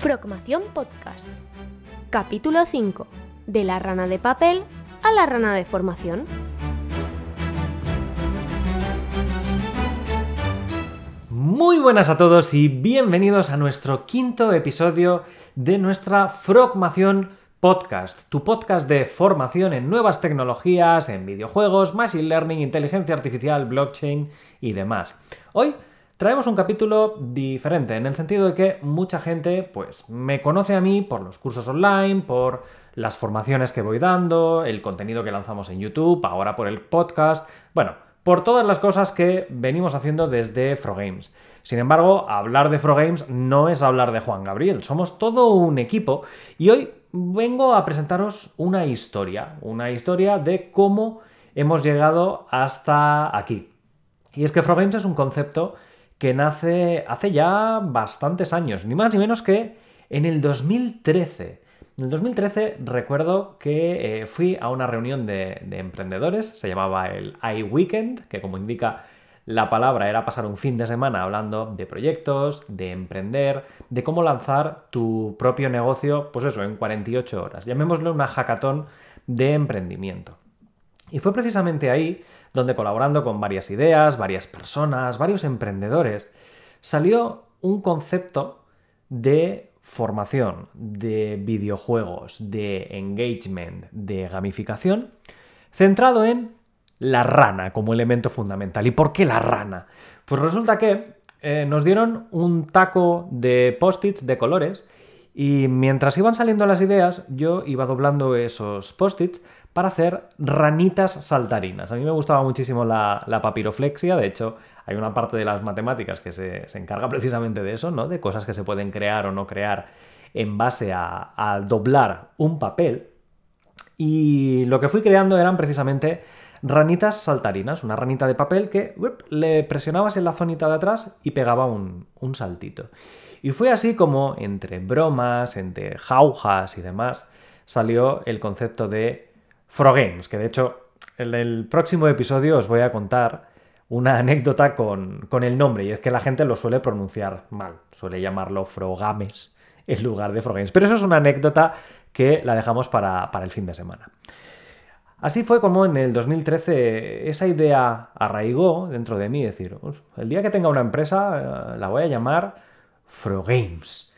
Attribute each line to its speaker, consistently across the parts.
Speaker 1: Frogmación Podcast. Capítulo 5. De la rana de papel a la rana de formación.
Speaker 2: Muy buenas a todos y bienvenidos a nuestro quinto episodio de nuestra Frogmación Podcast, tu podcast de formación en nuevas tecnologías, en videojuegos, machine learning, inteligencia artificial, blockchain y demás. Hoy traemos un capítulo diferente en el sentido de que mucha gente pues me conoce a mí por los cursos online, por las formaciones que voy dando, el contenido que lanzamos en YouTube, ahora por el podcast, bueno, por todas las cosas que venimos haciendo desde Frogames. Sin embargo, hablar de Frogames no es hablar de Juan Gabriel, somos todo un equipo y hoy vengo a presentaros una historia, una historia de cómo hemos llegado hasta aquí. Y es que Frogames es un concepto que nace hace ya bastantes años, ni más ni menos que en el 2013. En el 2013 recuerdo que eh, fui a una reunión de, de emprendedores, se llamaba el iWeekend, que como indica la palabra era pasar un fin de semana hablando de proyectos, de emprender, de cómo lanzar tu propio negocio, pues eso, en 48 horas. Llamémosle una hackathon de emprendimiento. Y fue precisamente ahí donde colaborando con varias ideas, varias personas, varios emprendedores, salió un concepto de formación, de videojuegos, de engagement, de gamificación, centrado en la rana como elemento fundamental. ¿Y por qué la rana? Pues resulta que eh, nos dieron un taco de post-its de colores y mientras iban saliendo las ideas, yo iba doblando esos post-its para hacer ranitas saltarinas. A mí me gustaba muchísimo la, papiroflexia, de hecho hay una parte de las matemáticas que se, encarga precisamente de eso, ¿no? De cosas que se pueden crear o no crear en base a, a doblar un papel. Y lo que fui creando eran precisamente ranitas saltarinas, una ranita de papel que le presionabas en la zonita de atrás y pegaba un, saltito. Y fue así como entre bromas, entre jaujas y demás, salió el concepto de Frogames, que de hecho en el próximo episodio os voy a contar una anécdota con, el nombre, y es que la gente lo suele pronunciar mal, suele llamarlo Frogames en lugar de Frogames. Pero eso es una anécdota que la dejamos para, para el fin de semana. Así fue como en el 2013 esa idea arraigó dentro de mí, decir, el día que tenga una empresa eh, la voy a llamar Frogames.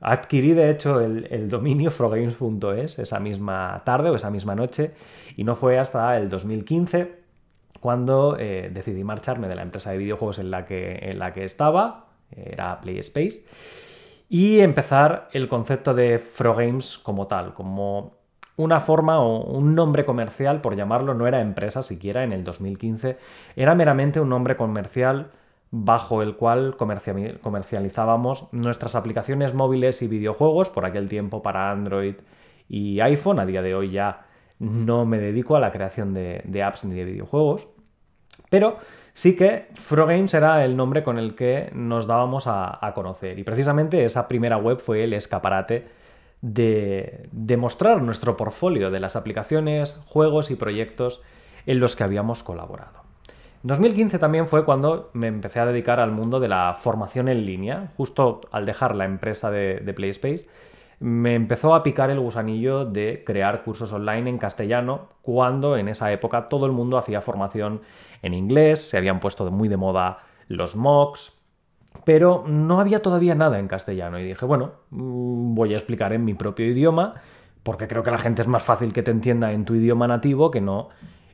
Speaker 2: Adquirí de hecho el, dominio frogames.es esa misma tarde o esa misma noche y no fue hasta el 2015 cuando eh, decidí marcharme de la empresa de videojuegos en la que, en la que estaba, era PlaySpace, y empezar el concepto de Frogames como tal, como una forma o un nombre comercial, por llamarlo, no era empresa siquiera en el 2015, era meramente un nombre comercial bajo el cual comercializábamos nuestras aplicaciones móviles y videojuegos, por aquel tiempo para Android y iPhone, a día de hoy ya no me dedico a la creación de, apps ni de videojuegos, pero sí que Frogames era el nombre con el que nos dábamos a, conocer y precisamente esa primera web fue el escaparate de, demostrar nuestro portfolio de las aplicaciones, juegos y proyectos en los que habíamos colaborado. En 2015 también fue cuando me empecé a dedicar al mundo de la formación en línea, justo al dejar la empresa de, PlaySpace, me empezó a picar el gusanillo de crear cursos online en castellano, cuando en esa época todo el mundo hacía formación en inglés, se habían puesto muy de moda los MOOCs, pero no había todavía nada en castellano. Y dije, bueno, mm, voy a explicar en mi propio idioma, porque creo que la gente es más fácil que te entienda en tu idioma nativo que no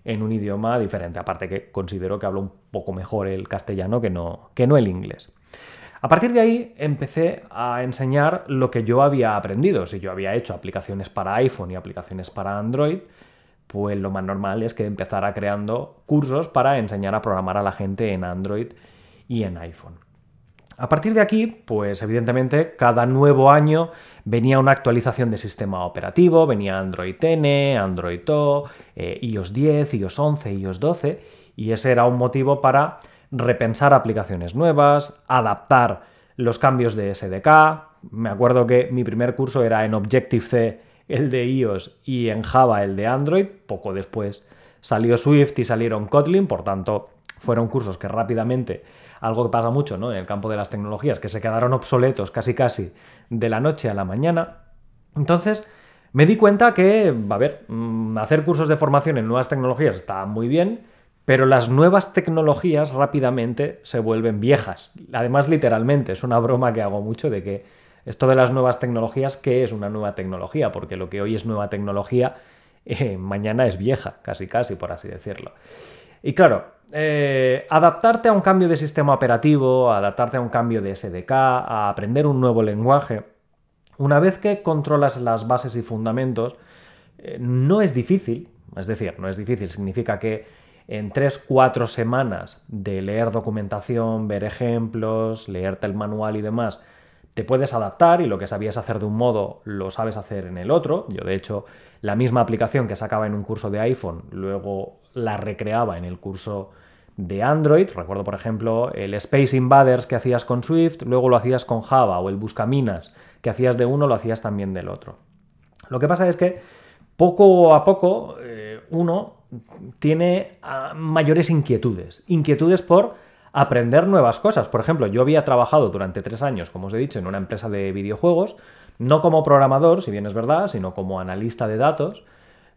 Speaker 2: en un idioma diferente. Aparte que considero que hablo un poco mejor el castellano que no, que no el inglés. A partir de ahí empecé a enseñar lo que yo había aprendido. Si yo había hecho aplicaciones para iPhone y aplicaciones para Android, pues lo más normal es que empezara creando cursos para enseñar a programar a la gente en Android y en iPhone. A partir de aquí, pues evidentemente cada nuevo año venía una actualización de sistema operativo, venía Android N, Android O, eh, iOS 10, iOS 11, iOS 12, y ese era un motivo para repensar aplicaciones nuevas, adaptar los cambios de SDK. Me acuerdo que mi primer curso era en Objective-C el de iOS y en Java el de Android. Poco después salió Swift y salieron Kotlin, por tanto fueron cursos que rápidamente algo que pasa mucho ¿no? en el campo de las tecnologías, que se quedaron obsoletos casi casi de la noche a la mañana. Entonces, me di cuenta que, a ver, mm, hacer cursos de formación en nuevas tecnologías está muy bien, pero las nuevas tecnologías rápidamente se vuelven viejas. Además, literalmente, es una broma que hago mucho de que esto de las nuevas tecnologías, ¿qué es una nueva tecnología? Porque lo que hoy es nueva tecnología, eh, mañana es vieja, casi casi, por así decirlo. Y claro, eh, adaptarte a un cambio de sistema operativo, adaptarte a un cambio de SDK, a aprender un nuevo lenguaje, una vez que controlas las bases y fundamentos, eh, no es difícil, es decir, no es difícil, significa que en 3-4 semanas de leer documentación, ver ejemplos, leerte el manual y demás, te puedes adaptar y lo que sabías hacer de un modo lo sabes hacer en el otro. Yo de hecho la misma aplicación que sacaba en un curso de iPhone, luego la recreaba en el curso de Android. Recuerdo, por ejemplo, el Space Invaders que hacías con Swift, luego lo hacías con Java, o el Buscaminas que hacías de uno, lo hacías también del otro. Lo que pasa es que poco a poco eh, uno tiene ah, mayores inquietudes. Inquietudes por aprender nuevas cosas. Por ejemplo, yo había trabajado durante tres años, como os he dicho, en una empresa de videojuegos, no como programador, si bien es verdad, sino como analista de datos.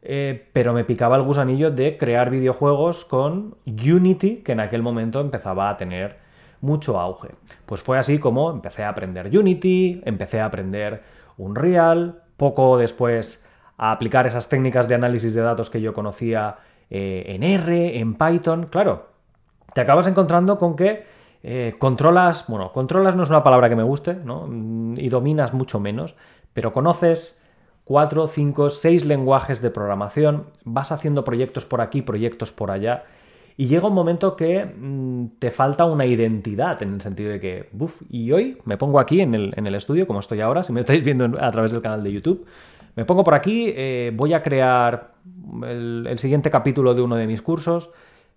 Speaker 2: Eh, pero me picaba el gusanillo de crear videojuegos con Unity, que en aquel momento empezaba a tener mucho auge. Pues fue así como empecé a aprender Unity, empecé a aprender Unreal, poco después a aplicar esas técnicas de análisis de datos que yo conocía eh, en R, en Python. Claro, te acabas encontrando con que eh, controlas, bueno, controlas no es una palabra que me guste, ¿no? Mm, y dominas mucho menos, pero conoces cuatro, cinco, seis lenguajes de programación, vas haciendo proyectos por aquí, proyectos por allá, y llega un momento que mm, te falta una identidad, en el sentido de que, uff, y hoy me pongo aquí en el, en el, estudio, como estoy ahora, si me estáis viendo a través del canal de YouTube, me pongo por aquí, eh, voy a crear el, siguiente capítulo de uno de mis cursos.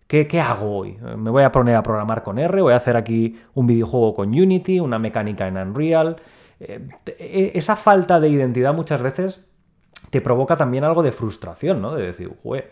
Speaker 2: ¿Qué, ¿Qué, hago hoy? Me voy a poner a programar con R, voy a hacer aquí un videojuego con Unity, una mecánica en Unreal. Eh, e, esa falta de identidad muchas veces te provoca también algo de frustración, ¿no? De decir, Jue,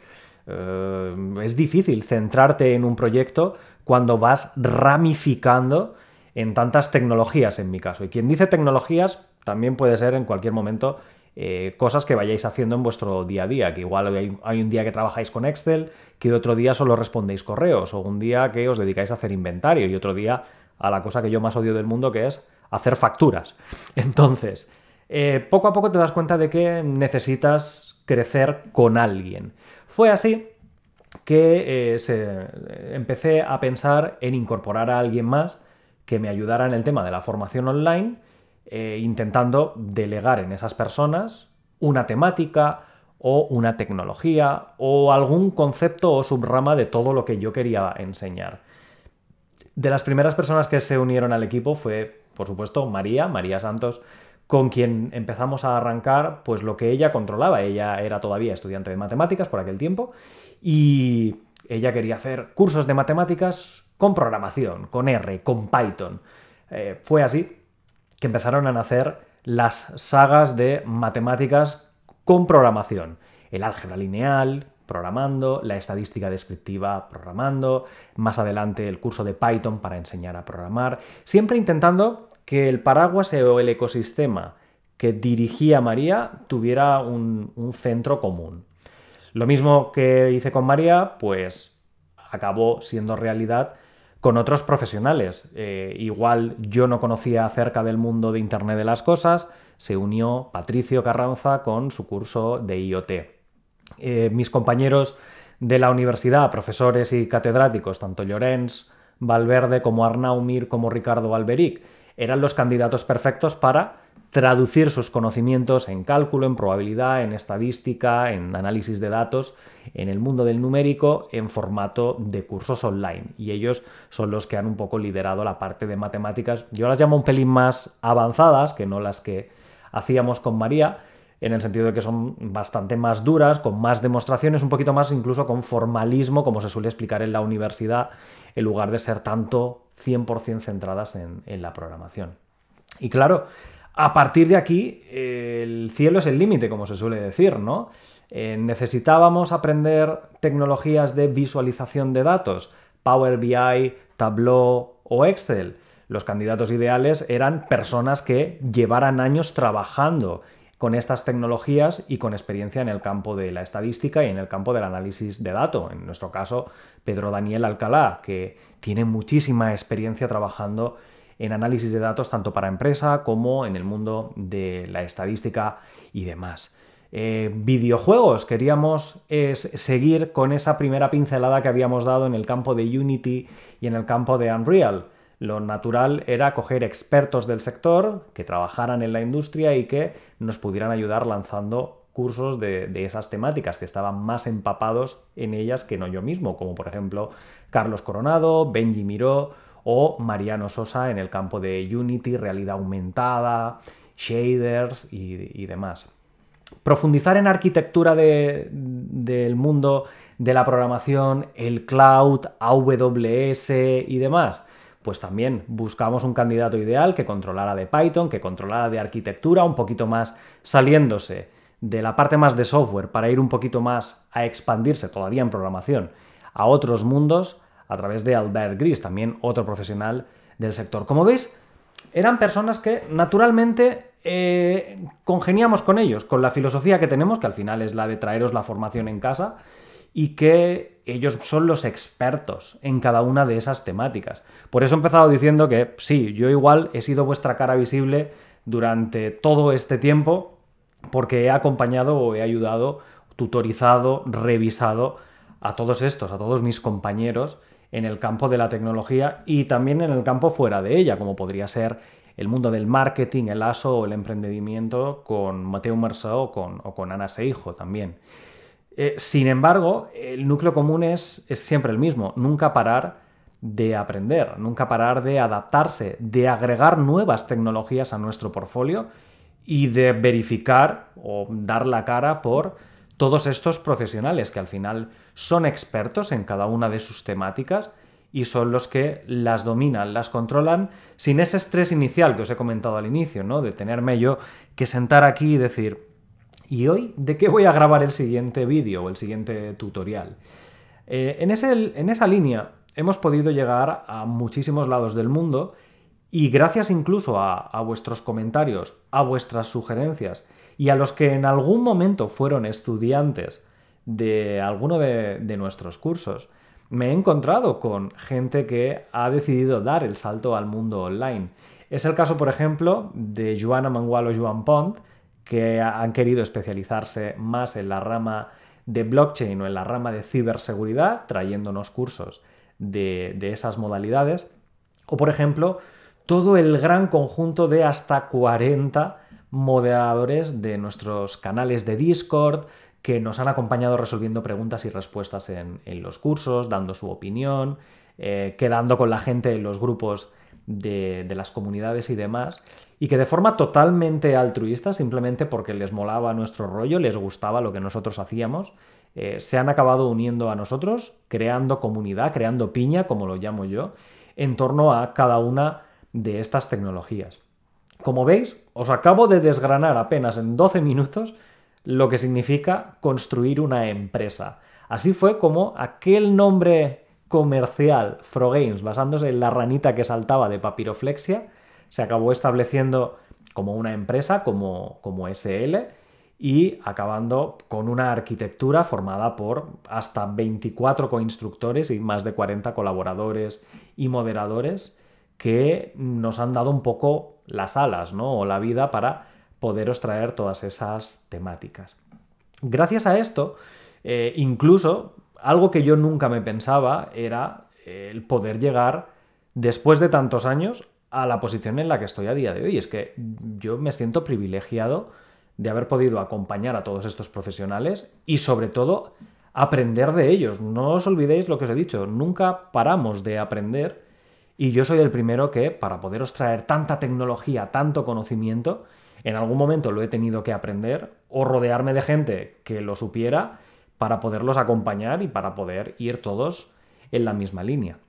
Speaker 2: eh, es difícil centrarte en un proyecto cuando vas ramificando en tantas tecnologías, en mi caso. Y quien dice tecnologías también puede ser en cualquier momento eh, cosas que vayáis haciendo en vuestro día a día, que igual hay, un día que trabajáis con Excel, que otro día solo respondéis correos, o un día que os dedicáis a hacer inventario, y otro día a la cosa que yo más odio del mundo, que es hacer facturas. Entonces, eh, poco a poco te das cuenta de que necesitas crecer con alguien. Fue así que eh, empecé a pensar en incorporar a alguien más que me ayudara en el tema de la formación online eh, intentando delegar en esas personas una temática o una tecnología o algún concepto o subrama de todo lo que yo quería enseñar. De las primeras personas que se unieron al equipo fue, por supuesto, María, María Santos, con quien empezamos a arrancar pues lo que ella controlaba. Ella era todavía estudiante de matemáticas por aquel tiempo y ella quería hacer cursos de matemáticas con programación, con R, con Python. Eh, fue así que empezaron a nacer las sagas de matemáticas con programación. El álgebra lineal, programando, la estadística descriptiva, programando, más adelante el curso de Python para enseñar a programar, siempre intentando que el paraguas o el ecosistema que dirigía María tuviera un, un centro común. Lo mismo que hice con María, pues acabó siendo realidad con otros profesionales. Eh, igual yo no conocía acerca del mundo de Internet de las Cosas, se unió Patricio Carranza con su curso de IoT. Eh, mis compañeros de la universidad, profesores y catedráticos, tanto Llorens, Valverde como Arnau Mir como Ricardo Alberic, eran los candidatos perfectos para traducir sus conocimientos en cálculo, en probabilidad, en estadística, en análisis de datos, en el mundo del numérico, en formato de cursos online. Y ellos son los que han un poco liderado la parte de matemáticas. Yo las llamo un pelín más avanzadas que no las que hacíamos con María, en el sentido de que son bastante más duras, con más demostraciones, un poquito más incluso con formalismo, como se suele explicar en la universidad, en lugar de ser tanto 100% centradas en, en la programación. Y claro, a partir de aquí, el cielo es el límite, como se suele decir, ¿no? Eh, necesitábamos aprender tecnologías de visualización de datos, Power BI, Tableau o Excel. Los candidatos ideales eran personas que llevaran años trabajando con estas tecnologías y con experiencia en el campo de la estadística y en el campo del análisis de datos. En nuestro caso, Pedro Daniel Alcalá, que tiene muchísima experiencia trabajando análisis de datos tanto para empresa como en el mundo de la estadística y demás. Eh, videojuegos, queríamos seguir con esa primera pincelada que habíamos dado en el campo de Unity y en el campo de Unreal. Lo natural era coger expertos del sector que trabajaran en la industria y que nos pudieran ayudar lanzando cursos de, esas temáticas que estaban más empapados en ellas que no yo mismo, como por ejemplo Carlos Coronado, Benji Miró o Mariano Sosa en el campo de Unity, realidad aumentada, shaders y, demás. Profundizar en arquitectura del mundo de la programación, el cloud, AWS y demás pues también buscamos un candidato ideal que controlara de Python, que controlara de arquitectura, un poquito más saliéndose de la parte más de software para ir un poquito más a expandirse todavía en programación a otros mundos a través de Albert Gris, también otro profesional del sector. Como veis, eran personas que naturalmente eh, congeniamos con ellos, con la filosofía que tenemos, que al final es la de traeros la formación en casa, y que ellos son los expertos en cada una de esas temáticas. Por eso he empezado diciendo que sí, yo igual he sido vuestra cara visible durante todo este tiempo porque he acompañado o he ayudado, tutorizado, revisado a todos estos, a todos mis compañeros en el campo de la tecnología y también en el campo fuera de ella, como podría ser el mundo del marketing, el ASO o el emprendimiento con Mateo Merceau o con, o con Ana Seijo también. Eh, sin embargo, el núcleo común es, siempre el mismo, nunca parar de aprender, nunca parar de adaptarse, de agregar nuevas tecnologías a nuestro portfolio y de verificar o dar la cara por todos estos profesionales que al final son expertos en cada una de sus temáticas y son los que las dominan, las controlan sin ese estrés inicial que os he comentado al inicio, ¿no? De tenerme yo que sentar aquí y decir, ¿Y hoy de qué voy a grabar el siguiente vídeo o el siguiente tutorial? Eh, en, en esa línea hemos podido llegar a muchísimos lados del mundo y gracias incluso a, vuestros comentarios, a vuestras sugerencias y a los que en algún momento fueron estudiantes de alguno de, de nuestros cursos, me he encontrado con gente que ha decidido dar el salto al mundo online. Es el caso, por ejemplo, de Joana Mangualo Joan Pont, que han querido especializarse más en la rama de blockchain o en la rama de ciberseguridad, trayéndonos cursos de, esas modalidades. O, por ejemplo, todo el gran conjunto de hasta 40 moderadores de nuestros canales de Discord que nos han acompañado resolviendo preguntas y respuestas en, los cursos, dando su opinión, eh, quedando con la gente en los grupos de, las comunidades y demás, y que de forma totalmente altruista, simplemente porque les molaba nuestro rollo, les gustaba lo que nosotros hacíamos, eh, se han acabado uniendo a nosotros, creando comunidad, creando piña, como lo llamo yo, en torno a cada una de estas tecnologías. Como veis, os acabo de desgranar apenas en 12 minutos lo que significa construir una empresa. Así fue como aquel nombre comercial Frogames, basándose en la ranita que saltaba de papiroflexia, se acabó estableciendo como una empresa, como, como SL, y acabando con una arquitectura formada por hasta 24 coinstructores y más de 40 colaboradores y moderadores que nos han dado un poco las alas ¿no? o la vida para poderos traer todas esas temáticas. Gracias a esto, eh, incluso algo que yo nunca me pensaba era el poder llegar, después de tantos años, a la posición en la que estoy a día de hoy. Es que yo me siento privilegiado de haber podido acompañar a todos estos profesionales y sobre todo aprender de ellos. No os olvidéis lo que os he dicho, nunca paramos de aprender y yo soy el primero que, para poderos traer tanta tecnología, tanto conocimiento, en algún momento lo he tenido que aprender o rodearme de gente que lo supiera para poderlos acompañar y para poder ir todos en la misma línea.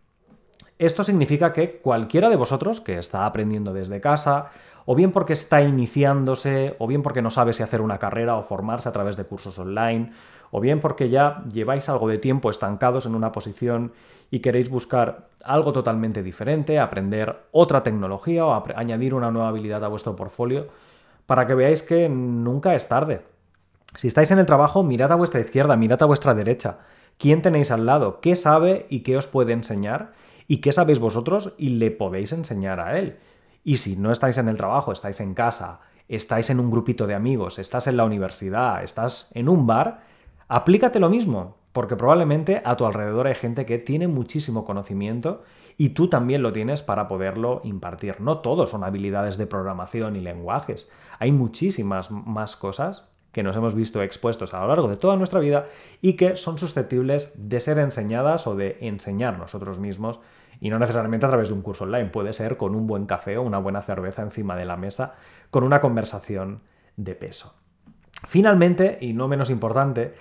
Speaker 2: Esto significa que cualquiera de vosotros que está aprendiendo desde casa o bien porque está iniciándose, o bien porque no sabe si hacer una carrera o formarse a través de cursos online, o bien porque ya lleváis algo de tiempo estancados en una posición y queréis buscar algo totalmente diferente, aprender otra tecnología o añadir una nueva habilidad a vuestro portfolio, para que veáis que nunca es tarde. Si estáis en el trabajo, mirad a vuestra izquierda, mirad a vuestra derecha. ¿Quién tenéis al lado? ¿Qué sabe y qué os puede enseñar? ¿Y qué sabéis vosotros y le podéis enseñar a él? Y si no estáis en el trabajo, estáis en casa, estáis en un grupito de amigos, estás en la universidad, estás en un bar, aplícate lo mismo, porque probablemente a tu alrededor hay gente que tiene muchísimo conocimiento y tú también lo tienes para poderlo impartir. No todos son habilidades de programación y lenguajes, hay muchísimas más cosas que nos hemos visto expuestos a lo largo de toda nuestra vida y que son susceptibles de ser enseñadas o de enseñar nosotros mismos y no necesariamente a través de un curso online, puede ser con un buen café o una buena cerveza encima de la mesa, con una conversación de peso. Finalmente, y no menos importante,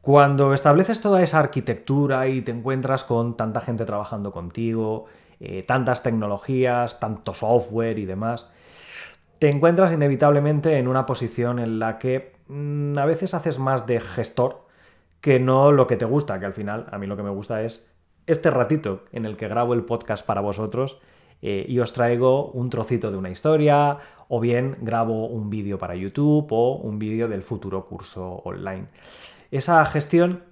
Speaker 2: cuando estableces toda esa arquitectura y te encuentras con tanta gente trabajando contigo, eh, tantas tecnologías, tanto software y demás, te encuentras inevitablemente en una posición en la que mm, a veces haces más de gestor que no lo que te gusta, que al final a mí lo que me gusta es este ratito en el que grabo el podcast para vosotros eh, y os traigo un trocito de una historia o bien grabo un vídeo para YouTube o un vídeo del futuro curso online. Esa gestión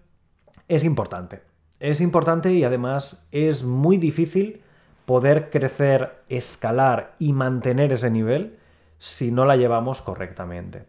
Speaker 2: es importante. Es importante y además es muy difícil poder crecer, escalar y mantener ese nivel si no la llevamos correctamente.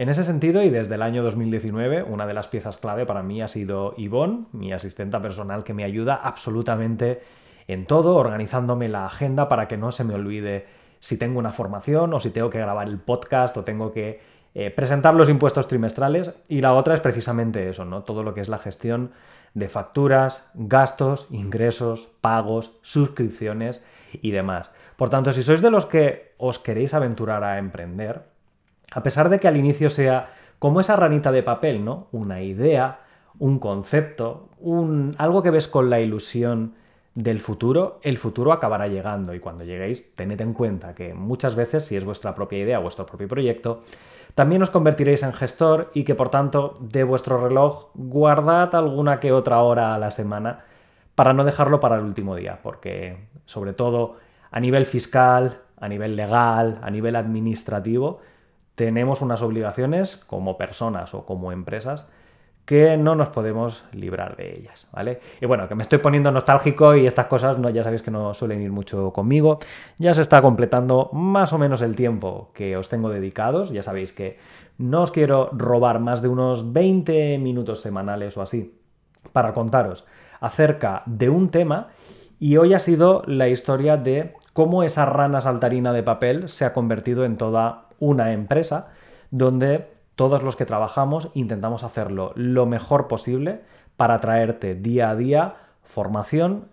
Speaker 2: En ese sentido, y desde el año 2019, una de las piezas clave para mí ha sido Yvonne, mi asistenta personal que me ayuda absolutamente en todo, organizándome la agenda para que no se me olvide si tengo una formación o si tengo que grabar el podcast o tengo que eh, presentar los impuestos trimestrales. Y la otra es precisamente eso, ¿no? Todo lo que es la gestión de facturas, gastos, ingresos, pagos, suscripciones y demás. Por tanto, si sois de los que os queréis aventurar a emprender, a pesar de que al inicio sea como esa ranita de papel, ¿no? Una idea, un concepto, un, algo que ves con la ilusión del futuro, el futuro acabará llegando y cuando lleguéis tened en cuenta que muchas veces, si es vuestra propia idea, vuestro propio proyecto, también os convertiréis en gestor y que por tanto de vuestro reloj guardad alguna que otra hora a la semana para no dejarlo para el último día, porque sobre todo a nivel fiscal, a nivel legal, a nivel administrativo, tenemos unas obligaciones como personas o como empresas que no nos podemos librar de ellas, ¿vale? Y bueno, que me estoy poniendo nostálgico y estas cosas no, ya sabéis que no suelen ir mucho conmigo. Ya se está completando más o menos el tiempo que os tengo dedicados. Ya sabéis que no os quiero robar más de unos 20 minutos semanales o así para contaros acerca de un tema y hoy ha sido la historia de cómo esa rana saltarina de papel se ha convertido en toda una empresa donde todos los que trabajamos intentamos hacerlo lo mejor posible para traerte día a día formación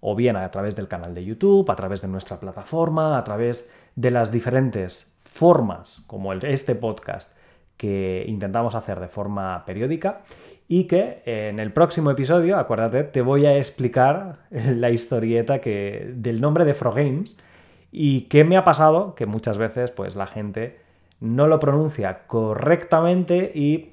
Speaker 2: o bien a través del canal de YouTube, a través de nuestra plataforma, a través de las diferentes formas como este podcast que intentamos hacer de forma periódica y que en el próximo episodio, acuérdate, te voy a explicar la historieta que, del nombre de Frogames y qué me ha pasado que muchas veces pues la gente no lo pronuncia correctamente y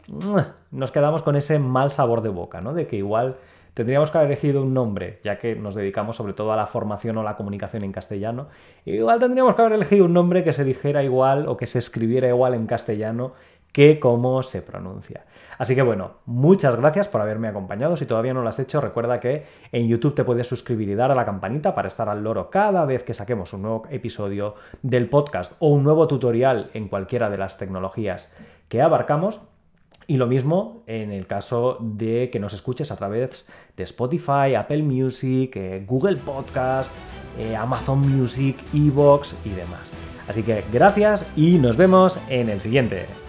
Speaker 2: nos quedamos con ese mal sabor de boca, ¿no? De que igual tendríamos que haber elegido un nombre, ya que nos dedicamos sobre todo a la formación o la comunicación en castellano. Igual tendríamos que haber elegido un nombre que se dijera igual o que se escribiera igual en castellano que cómo se pronuncia. Así que bueno, muchas gracias por haberme acompañado. Si todavía no lo has hecho, recuerda que en YouTube te puedes suscribir y dar a la campanita para estar al loro cada vez que saquemos un nuevo episodio del podcast o un nuevo tutorial en cualquiera de las tecnologías que abarcamos. Y lo mismo en el caso de que nos escuches a través de Spotify, Apple Music, eh, Google Podcast, eh, Amazon Music, Evox y demás. Así que gracias y nos vemos en el siguiente.